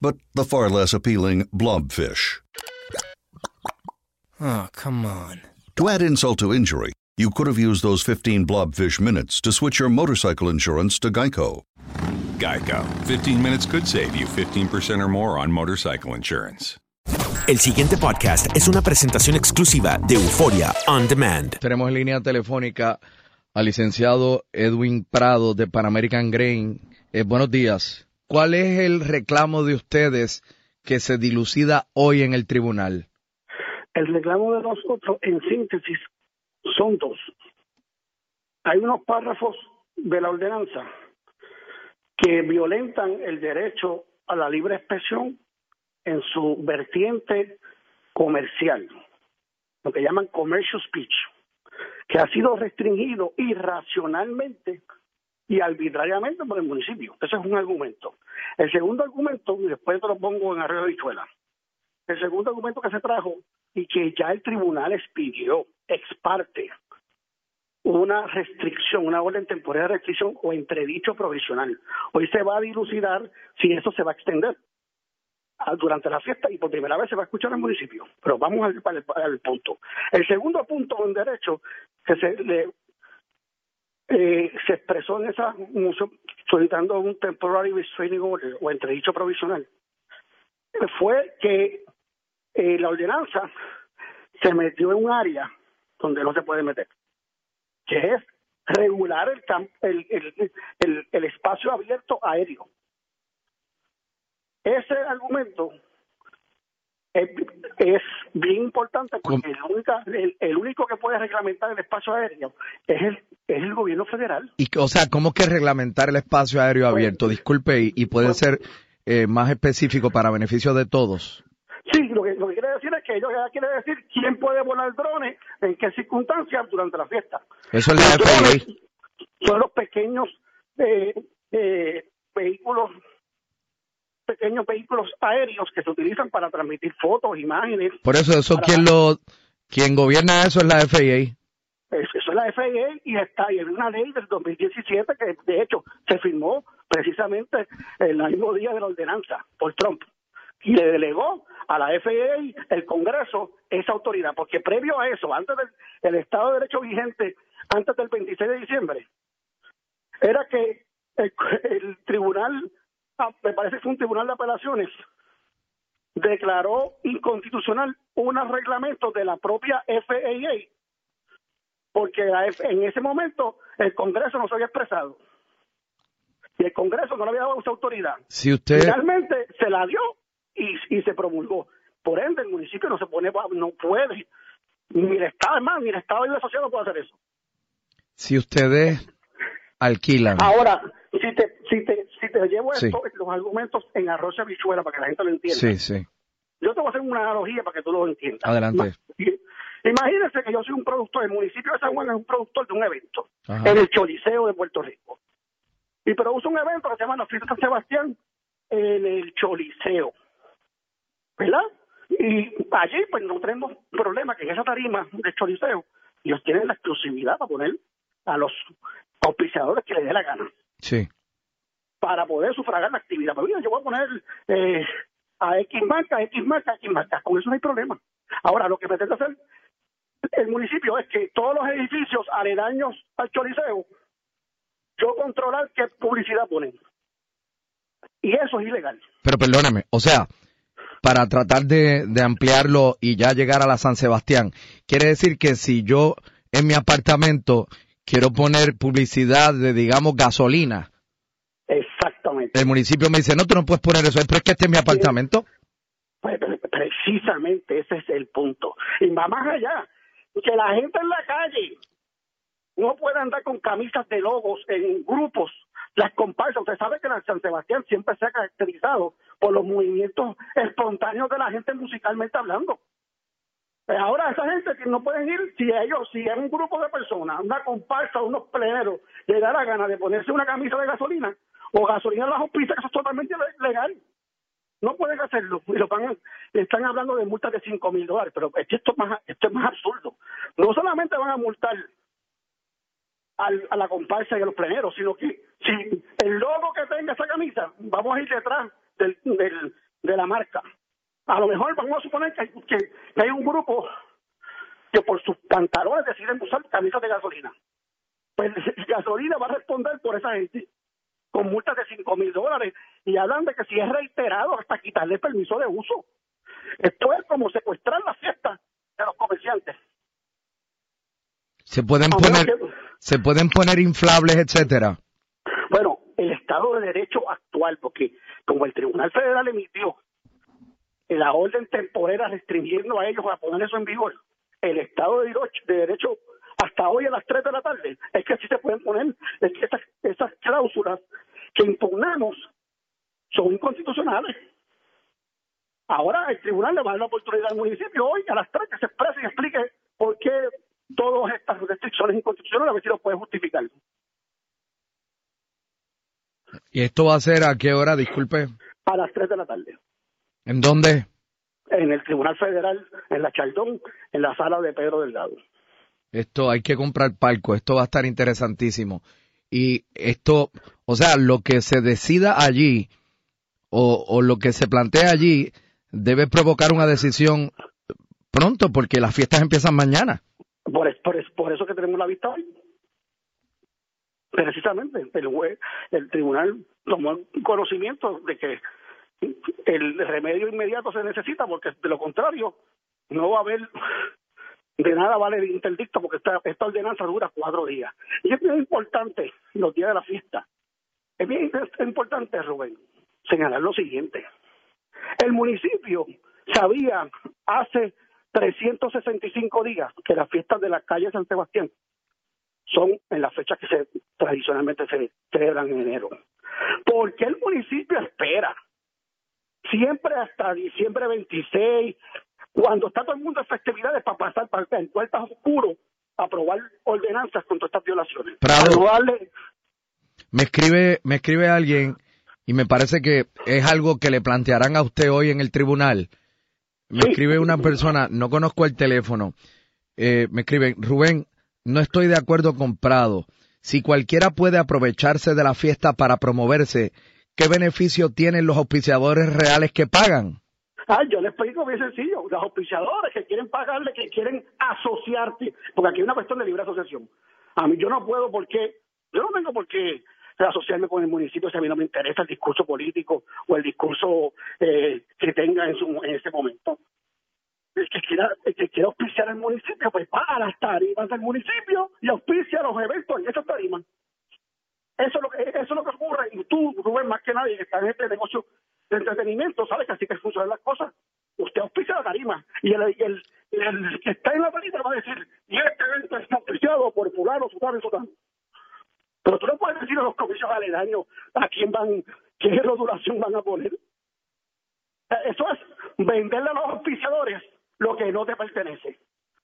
but the far less appealing blobfish. Oh, come on. To add insult to injury, you could have used those 15 blobfish minutes to switch your motorcycle insurance to Geico. Geico. 15 minutes could save you 15% or more on motorcycle insurance. El siguiente podcast es una presentación exclusiva de Euforia On Demand. Tenemos en línea telefónica al licenciado Edwin Prado de Pan American Grain. Eh, buenos días. ¿Cuál es el reclamo de ustedes que se dilucida hoy en el tribunal? El reclamo de nosotros, en síntesis, son dos. Hay unos párrafos de la ordenanza que violentan el derecho a la libre expresión en su vertiente comercial, lo que llaman commercial speech, que ha sido restringido irracionalmente y arbitrariamente por el municipio. Ese es un argumento. El segundo argumento, y después te lo pongo en arreglo de bichuela, el segundo argumento que se trajo y que ya el tribunal expidió ex parte una restricción, una orden temporal de restricción o entredicho provisional. Hoy se va a dilucidar si eso se va a extender a- durante la fiesta y por primera vez se va a escuchar el municipio. Pero vamos al, al- al punto. El segundo punto en derecho que se le eh, se expresó en esa moción solicitando un temporary restraining order o entredicho provisional fue que eh, la ordenanza se metió en un área donde no se puede meter, que es regular el, el, el, el, el espacio abierto aéreo. Ese argumento es, es bien importante porque el, única- el, el único que puede reglamentar el espacio aéreo es el, es el gobierno federal. Y, o sea, ¿cómo que reglamentar el espacio aéreo abierto? Disculpe, y, y puede ser eh, más específico para beneficio de todos. Sí, lo que, lo que quiere decir es que ellos ya quiere decir quién puede volar drones, en qué circunstancias durante la fiesta. Eso es la FAA. Son los pequeños eh, eh, vehículos, pequeños vehículos aéreos que se utilizan para transmitir fotos, imágenes. Por eso, eso para- quien lo, quien gobierna eso es la FAA. Es- Eso es la FAA y está y hay una ley del 2017 que de hecho se firmó precisamente el mismo día de la ordenanza por Trump y le delegó a la FAA el Congreso esa autoridad porque previo a eso antes del el Estado de Derecho vigente antes del 26 de diciembre era que el, el tribunal me parece que un tribunal de apelaciones declaró inconstitucional unos reglamentos de la propia FAA porque en ese momento el Congreso no se había expresado y el Congreso no le había dado esa autoridad. Si usted, Finalmente se la dio y, y se promulgó. Por ende, el municipio no se pone, no puede, ni el Estado, además, ni el Estado y la sociedad no puede hacer eso. si ustedes alquilan, Ahora, si te, si te, si te llevo Sí. esto, los argumentos en arroz y habichuela para que la gente lo entienda. sí, sí, Yo te voy a hacer una analogía para que tú lo entiendas. adelante. Imagínense que yo soy un productor, el municipio de San Juan es un productor de un evento Ajá. en el Choliseo de Puerto Rico. Y produce un evento que se llama la Fiesta San Sebastián en el Choliseo. ¿Verdad? Y allí, pues no tenemos problema que en esa tarima de choriceo, ellos tienen la exclusividad para poner a los auspiciadores que les dé la gana. Sí. Para poder sufragar la actividad. Pero mira, yo voy a poner eh, a X marca, X marca, X marca. Con eso no hay problema. Ahora, lo que pretende hacer el municipio es que todos los edificios aledaños al choriceo, yo controlar qué publicidad ponen. Y eso es ilegal. Pero perdóname, o sea, para tratar de, de ampliarlo y ya llegar a la San Sebastián, quiere decir que si yo en mi apartamento quiero poner publicidad de, digamos, gasolina, Exactamente. el municipio me dice, no, tú no puedes poner eso, pero es que este es mi apartamento. Pues, pre- precisamente ese es el punto. Y va más allá, que la gente en la calle no puede andar con camisas de logos en grupos, las comparsas. Usted sabe que la San Sebastián siempre se ha caracterizado por los movimientos espontáneos de la gente musicalmente hablando. Ahora esa gente que no pueden ir, si ellos, si es un grupo de personas, una comparsa, unos pleneros, le da la gana de ponerse una camisa de gasolina o gasolina las hospicias, que eso es totalmente le- legal. No pueden hacerlo. Y lo van están hablando de multas de 5 mil dólares, pero esto es, más, esto es más absurdo. No solamente van a multar al- a la comparsa y a los pleneros, sino que si el logo que tenga esa camisa, vamos a ir detrás del, del- de la marca. A lo mejor vamos a suponer que, que, que hay un grupo que por sus pantalones deciden usar camisas de gasolina. Pues gasolina va a responder por esa gente con multas de 5 mil dólares y hablan de que si es reiterado hasta quitarle permiso de uso. Esto es como secuestrar la fiesta de los comerciantes. Se pueden poner, que- se pueden poner inflables, etcétera. Bueno, el Estado de Derecho actual, porque como el Tribunal Federal emitió la orden temporera restringiendo a ellos a poner eso en vigor, el Estado de Derecho, de derecho hasta hoy a las 3 de la tarde es que sí se pueden poner es que esas, esas cláusulas que impugnamos son inconstitucionales. Ahora el tribunal le va a dar la oportunidad al municipio hoy a las 3 que se exprese y explique por qué todas estas restricciones inconstitucionales, a ver si lo puede justificar. ¿Y esto va a ser a qué hora? Disculpe. A las 3 de la tarde. ¿En dónde? En el Tribunal Federal, en la Chaldón, en la sala de Pedro Delgado. Esto hay que comprar palco, esto va a estar interesantísimo. Y esto, o sea, lo que se decida allí o, o lo que se plantea allí debe provocar una decisión pronto porque las fiestas empiezan mañana. Por, por, es- por eso que tenemos la vista hoy. Precisamente, el, jue- el tribunal tomó conocimiento de que el remedio inmediato se necesita porque de lo contrario no va a haber de nada vale el interdicto porque esta, esta ordenanza dura cuatro días. Y es bien importante los días de la fiesta. Es bien importante, Rubén, señalar lo siguiente. El municipio sabía hace 365 días que las fiestas de la calle San Sebastián son en las fechas que se tradicionalmente se celebran en enero. ¿Por qué el municipio espera siempre hasta diciembre 26, cuando está todo el mundo en festividades para pasar para en puertas oscuros aprobar ordenanzas contra estas violaciones? Prado. Me escribe, me escribe alguien y me parece que es algo que le plantearán a usted hoy en el tribunal. Me Sí. escribe una persona, no conozco el teléfono, eh, me escribe, Rubén, no estoy de acuerdo con Prado. Si cualquiera puede aprovecharse de la fiesta para promoverse, ¿qué beneficio tienen los auspiciadores reales que pagan? Ah, yo le explico bien sencillo. Los auspiciadores que quieren pagarle, que quieren asociarte, porque aquí hay una cuestión de libre asociación. A mí yo no puedo porque, yo no tengo por qué asociarme con el municipio si a mí no me interesa el discurso político o el discurso eh, que tenga en, su, en ese momento. El que quiera, el que quiera auspiciar al municipio, pues va a las tarimas del municipio y auspicia los eventos en esas tarimas. Eso es lo que, eso es lo que ocurre. Y tú, Rubén, más que nadie, que está en este negocio de entretenimiento, sabes que así que funcionan las cosas. Usted auspicia la tarima y el, el, el que está en la tarima va a decir, y este evento está auspiciado por fulano, sutano y sutano. Pero tú no puedes decir a los comicios aledaños a quién van, qué rodulación van a poner. Eso es venderle a los auspiciadores lo que no te pertenece.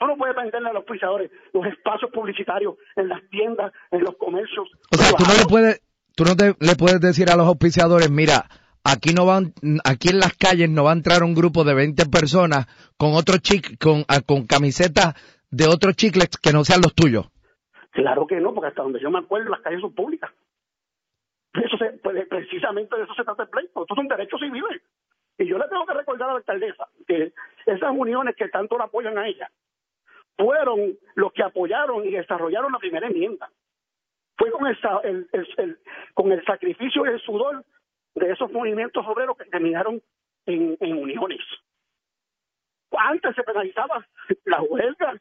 Tú no puedes venderle a los auspiciadores los espacios publicitarios en las tiendas, en los comercios. O sea, tú no le puedes, tú no te- le puedes decir a los auspiciadores, mira, aquí no van, aquí en las calles no va a entrar un grupo de 20 personas con otro chic, con, ah, con camisetas de otros chicles que no sean los tuyos. Claro que no, porque hasta donde yo me acuerdo las calles son públicas. Eso se, pues, precisamente de eso se trata el pleito. Estos son derechos civiles. Y yo le tengo que recordar a la alcaldesa que esas uniones que tanto la apoyan a ella fueron los que apoyaron y desarrollaron la primera enmienda. Fue con el, el, con el sacrificio y el sudor de esos movimientos obreros que terminaron en, uniones. Antes se penalizaba la huelga,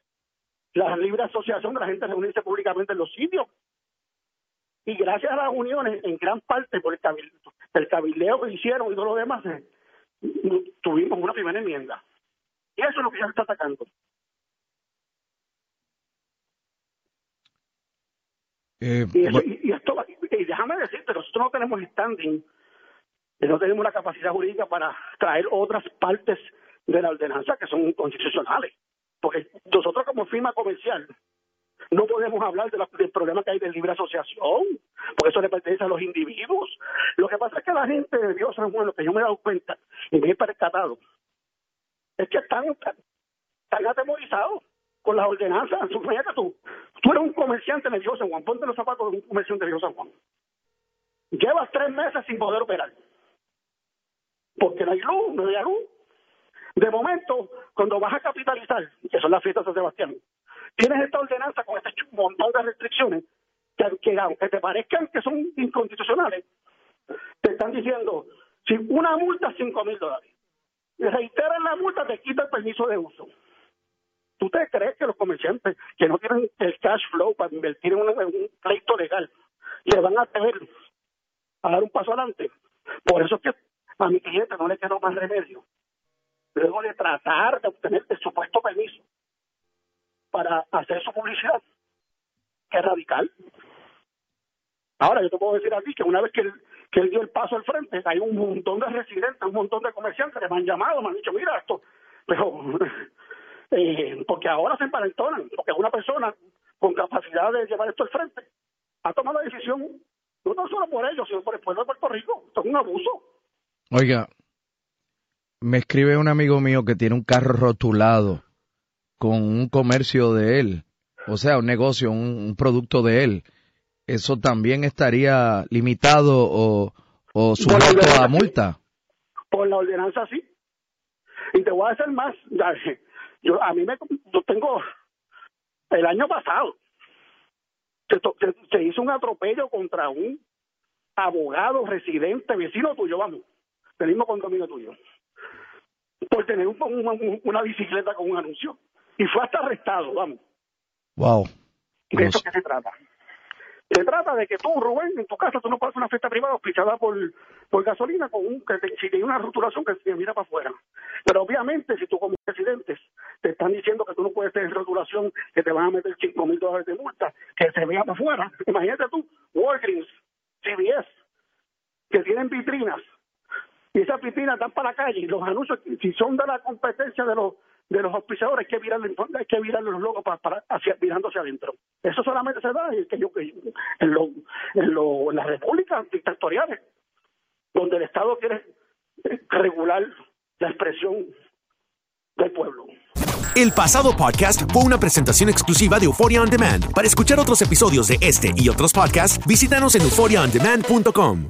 la libre asociación de la gente reunirse públicamente en los sitios. Y gracias a las uniones, en gran parte por el, cabildeo, el cabildeo que hicieron y todo lo demás, eh, tuvimos una primera enmienda. Y eso es lo que ya está atacando. Eh, y, esto, y déjame decirte, nosotros no tenemos standing, no tenemos la capacidad jurídica para traer otras partes de la ordenanza que son constitucionales. Porque nosotros como firma comercial no podemos hablar de del problema que hay de libre asociación, porque eso le pertenece a los individuos. Lo que pasa es que la gente de Dios San Juan, lo que yo me he dado cuenta y me he percatado, es que están, están atemorizados con las ordenanzas. Fíjate tú, tú eres un comerciante de Dios San Juan, ponte los zapatos de un comerciante de Dios San Juan. Llevas tres meses sin poder operar. Porque no hay luz, no hay luz. De momento, cuando vas a capitalizar, que son las fiestas de San Sebastián, tienes esta ordenanza con este montón de restricciones que, aunque te parezcan que son inconstitucionales, te están diciendo, si una multa, cinco mil dólares. Reiteran la multa, te quita el permiso de uso. ¿Tú te crees que los comerciantes que no tienen el cash flow para invertir en un, pleito legal le van a tener a dar un paso adelante? Por eso es que a mi cliente no le quedó más remedio. Luego de tratar de obtener el supuesto permiso para hacer su publicidad, que es radical. Ahora, yo te puedo decir a ti que una vez que él, que él dio el paso al frente, hay un montón de residentes, un montón de comerciantes que me han llamado, me han dicho, mira esto, pero eh, porque ahora se emparentonan, porque una persona con capacidad de llevar esto al frente ha tomado la decisión, no solo por ellos, sino por el pueblo de Puerto Rico. Esto es un abuso. Oiga, me escribe un amigo mío que tiene un carro rotulado con un comercio de él, o sea, un negocio, un, producto de él. ¿Eso también estaría limitado o, o sujeto a multa? Por la ordenanza sí. Y te voy a hacer más. Yo, a mí me, yo tengo, el año pasado, se, hizo un atropello contra un abogado residente, vecino tuyo, vamos, del mismo condominio tuyo, por tener una bicicleta con un anuncio. Y fue hasta arrestado, vamos. Wow. ¿De eso qué se trata? Se trata de que tú, Rubén, en tu casa, tú no puedes una fiesta privada auspiciada por, por gasolina con un, que si tiene una rotulación que se mira para afuera. Pero obviamente, si tú como residentes te están diciendo que tú no puedes tener rotulación, que te van a meter cinco mil dólares de multa, que se vea para afuera, imagínate tú, Walgreens, CBS, que tienen vitrinas, y esas vitrinas están para la calle, y los anuncios, si son de la competencia de los de los auspiciadores hay que virar hay que virar los logos para, para hacia, adentro eso solamente se da en, que en, lo, las repúblicas dictatoriales donde el Estado quiere regular la expresión del pueblo el pasado podcast fue una presentación exclusiva de Euphoria On Demand. Para escuchar otros episodios de este y otros podcasts, visítanos en euphoriaondemand.com.